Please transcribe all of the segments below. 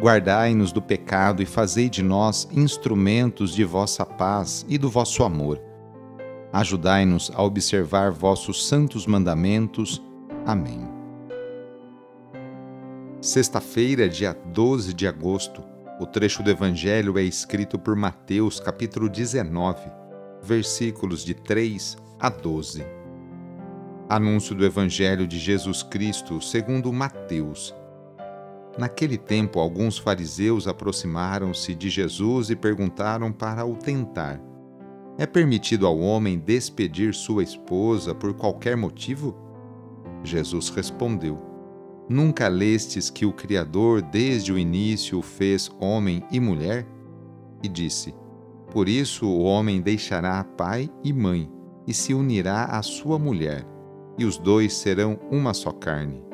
Guardai-nos do pecado e fazei de nós instrumentos de vossa paz e do vosso amor. Ajudai-nos a observar vossos santos mandamentos. Amém. Sexta-feira, dia 12 de agosto. O trecho do Evangelho é escrito por Mateus, capítulo 19 versículos de 3 a 12. Anúncio do Evangelho de Jesus Cristo segundo Mateus. Naquele tempo, alguns fariseus aproximaram-se de Jesus e perguntaram para o tentar: É permitido ao homem despedir sua esposa por qualquer motivo? Jesus respondeu: Nunca lestes que o Criador desde o início fez homem e mulher? E disse: por isso o homem deixará pai e mãe e se unirá à sua mulher, e os dois serão uma só carne.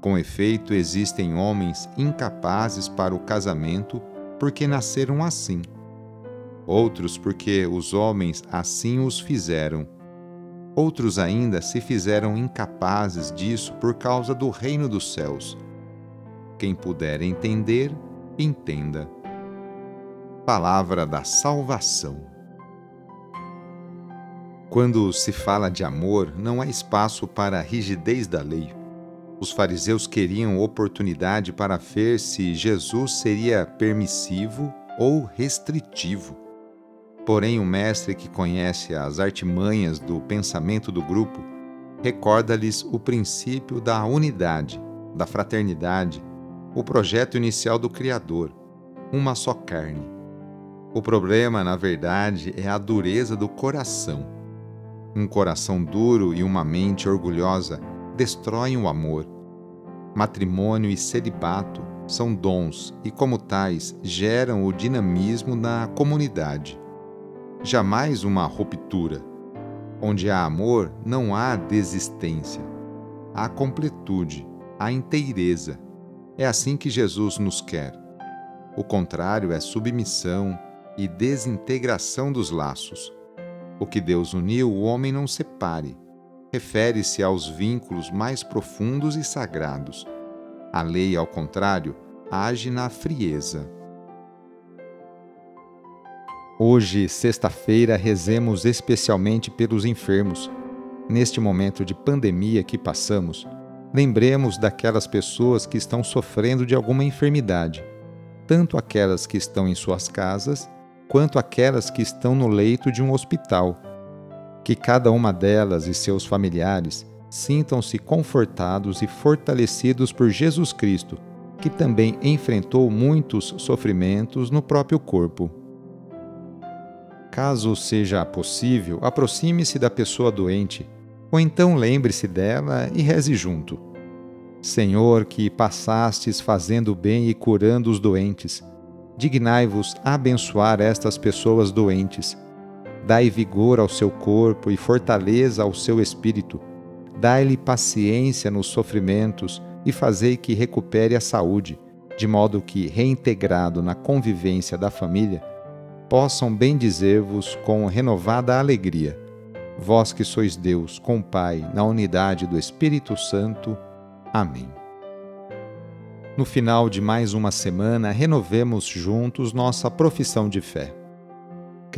Com efeito, existem homens incapazes para o casamento porque nasceram assim. Outros porque os homens assim os fizeram. Outros ainda se fizeram incapazes disso por causa do reino dos céus. Quem puder entender, entenda. Palavra da Salvação. Quando se fala de amor, não há espaço para a rigidez da lei. Os fariseus queriam oportunidade para ver se Jesus seria permissivo ou restritivo. Porém, o mestre que conhece as artimanhas do pensamento do grupo recorda-lhes o princípio da unidade, da fraternidade, o projeto inicial do Criador, uma só carne. O problema, na verdade, é a dureza do coração um coração duro e uma mente orgulhosa destroem o amor. Matrimônio e celibato são dons e, como tais, geram o dinamismo na comunidade. Jamais uma ruptura. Onde há amor, não há desistência. Há completude, há inteireza. É assim que Jesus nos quer. O contrário é submissão e desintegração dos laços. O que Deus uniu, o homem não separe. Refere-se aos vínculos mais profundos e sagrados. A lei, ao contrário, age na frieza. Hoje, sexta-feira, rezemos especialmente pelos enfermos. Neste momento de pandemia que passamos, lembremos daquelas pessoas que estão sofrendo de alguma enfermidade, tanto aquelas que estão em suas casas quanto aquelas que estão no leito de um hospital. Que cada uma delas e seus familiares sintam-se confortados e fortalecidos por Jesus Cristo, que também enfrentou muitos sofrimentos no próprio corpo. Caso seja possível, aproxime-se da pessoa doente, ou então lembre-se dela e reze junto. Senhor, que passastes fazendo bem e curando os doentes, dignai-vos abençoar estas pessoas doentes. Dai vigor ao seu corpo e fortaleza ao seu espírito. Dai-lhe paciência nos sofrimentos e fazei que recupere a saúde, de modo que, reintegrado na convivência da família, possam bendizer-vos com renovada alegria. Vós que sois Deus, com Pai, na unidade do Espírito Santo. Amém. No final de mais uma semana, renovemos juntos nossa profissão de fé.